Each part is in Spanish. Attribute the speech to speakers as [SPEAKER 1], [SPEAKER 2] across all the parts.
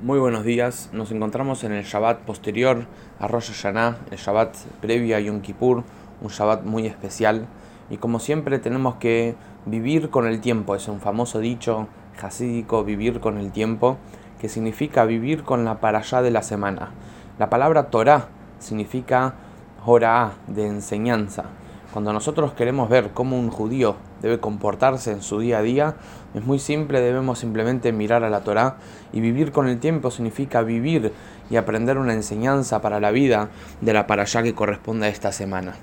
[SPEAKER 1] Muy buenos días, nos encontramos en el Shabbat posterior a Rosh Hashanah, el Shabbat previo a Yom Kippur, un Shabbat muy especial y como siempre tenemos que vivir con el tiempo, es un famoso dicho hasídico, vivir con el tiempo, que significa vivir con la parashá de la semana. La palabra Torah significa Horaá, de enseñanza. Cuando nosotros queremos ver cómo un judío debe comportarse en su día a día, es muy simple, debemos simplemente mirar a la Torá y vivir con el tiempo significa vivir y aprender una enseñanza para la vida de la parashá que corresponde a esta semana.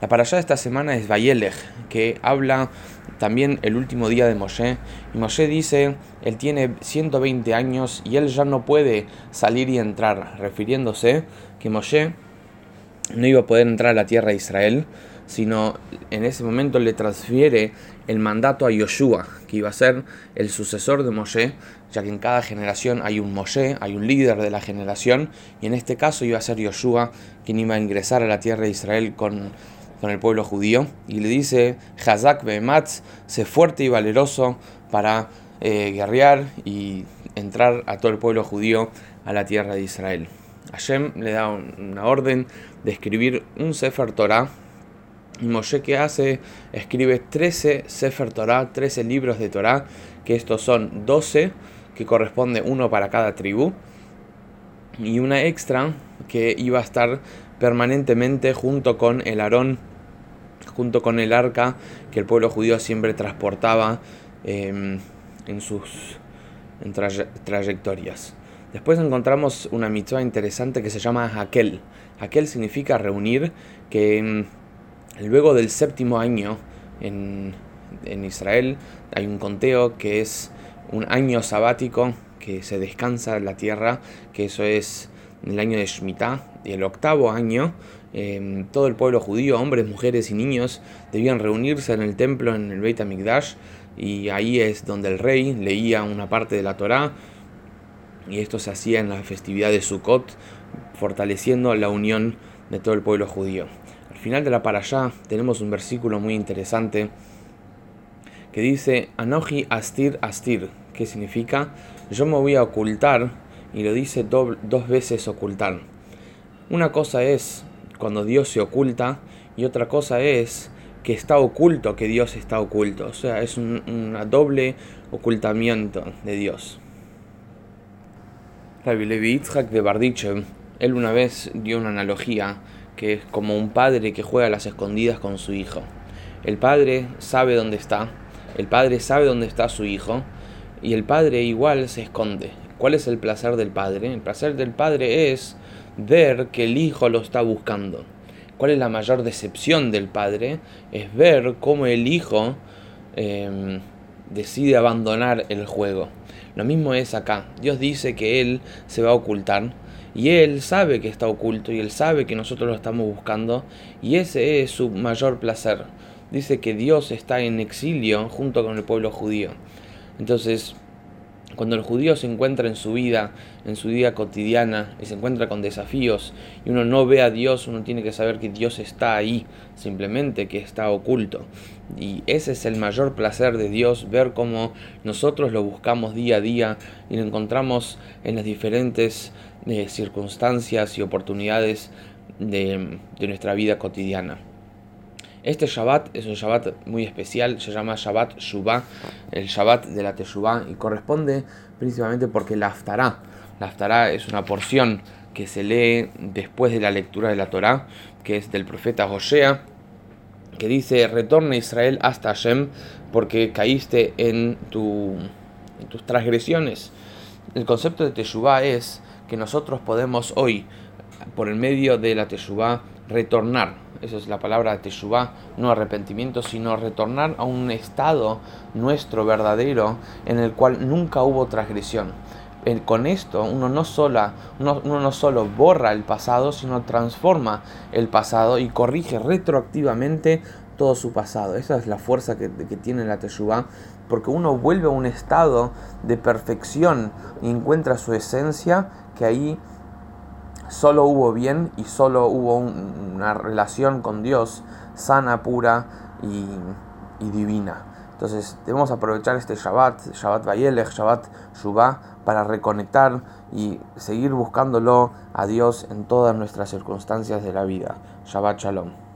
[SPEAKER 1] La parashá de esta semana es Vayelech, que habla también el último día de Moshe. Y Moshe dice, él tiene 120 años y él ya no puede salir y entrar, refiriéndose que Moshe no iba a poder entrar a la tierra de Israel, sino en ese momento le transfiere el mandato a Yoshua, que iba a ser el sucesor de Moshe, ya que en cada generación hay un Moshe, hay un líder de la generación, y en este caso iba a ser Yoshua quien iba a ingresar a la tierra de Israel con, con el pueblo judío, y le dice, Hazak Behematz, sé fuerte y valeroso para eh, guerrear y entrar a todo el pueblo judío a la tierra de Israel. Hashem le da una orden de escribir un Sefer Torah. Moshe que hace, escribe 13 Sefer Torah, 13 libros de Torah, que estos son 12, que corresponde uno para cada tribu, y una extra que iba a estar permanentemente junto con el Aarón, junto con el arca que el pueblo judío siempre transportaba em, en sus trayectorias. Después encontramos una mitzvah interesante que se llama Hakel. Hakel significa reunir, que mm, luego del séptimo año en, Israel hay un conteo que es un año sabático que se descansa en la tierra, que eso es el año de Shemitah, y el octavo año, em, todo el pueblo judío, hombres, mujeres y niños, debían reunirse en el templo, en el Beit HaMikdash, y ahí es donde el rey leía una parte de la Torá, y esto se hacía en la festividad de Sukkot, fortaleciendo la unión de todo el pueblo judío. Al final de la allá tenemos un versículo muy interesante que dice Anoji astir astir, que significa yo me voy a ocultar, y lo dice dos veces ocultar. Una cosa es cuando Dios se oculta y otra cosa es que está oculto, que Dios está oculto. O sea, es un doble ocultamiento de Dios. Rabbi Levi Yitzhak de Bardichev, él una vez dio una analogía que es como un padre que juega a las escondidas con su hijo. El padre sabe dónde está, el padre sabe dónde está su hijo y el padre igual se esconde. ¿Cuál es el placer del padre? El placer del padre es ver que el hijo lo está buscando. ¿Cuál es la mayor decepción del padre? Es ver cómo el hijo em, decide abandonar el juego. Lo mismo es acá. Dios dice que Él se va a ocultar y Él sabe que está oculto y Él sabe que nosotros lo estamos buscando y ese es su mayor placer. Dice que Dios está en exilio junto con el pueblo judío. Entonces, cuando el judío se encuentra en su vida, en su vida cotidiana, y se encuentra con desafíos, y uno no ve a Dios, uno tiene que saber que Dios está ahí, simplemente que está oculto. Y ese es el mayor placer de Dios, ver cómo nosotros lo buscamos día a día y lo encontramos en las diferentes eh, circunstancias y oportunidades de nuestra vida cotidiana. Este Shabbat es un Shabbat muy especial, se llama Shabbat Shubá, el Shabbat de la Teshuvá, y corresponde principalmente porque la Haftará, es una porción que se lee después de la lectura de la Torá, que es del profeta Hosea, que dice, retorna Israel hasta Hashem porque caíste en, en tus transgresiones. El concepto de Teshuvá es que nosotros podemos hoy, por el medio de la Teshuvá, retornar esa es la palabra Teshuvah, no arrepentimiento, sino retornar a un estado nuestro verdadero en el cual nunca hubo transgresión. Con esto uno no, uno, no solo borra el pasado, sino transforma el pasado y corrige retroactivamente todo su pasado. Esa es la fuerza que, tiene la Teshuvah, porque uno vuelve a un estado de perfección y encuentra su esencia que ahí solo hubo bien y solo hubo una relación con Dios sana, pura y, divina. Entonces debemos aprovechar este Shabbat, Shabbat Vayelech, Shabbat Shubá, para reconectar y seguir buscándolo a Dios en todas nuestras circunstancias de la vida. Shabbat Shalom.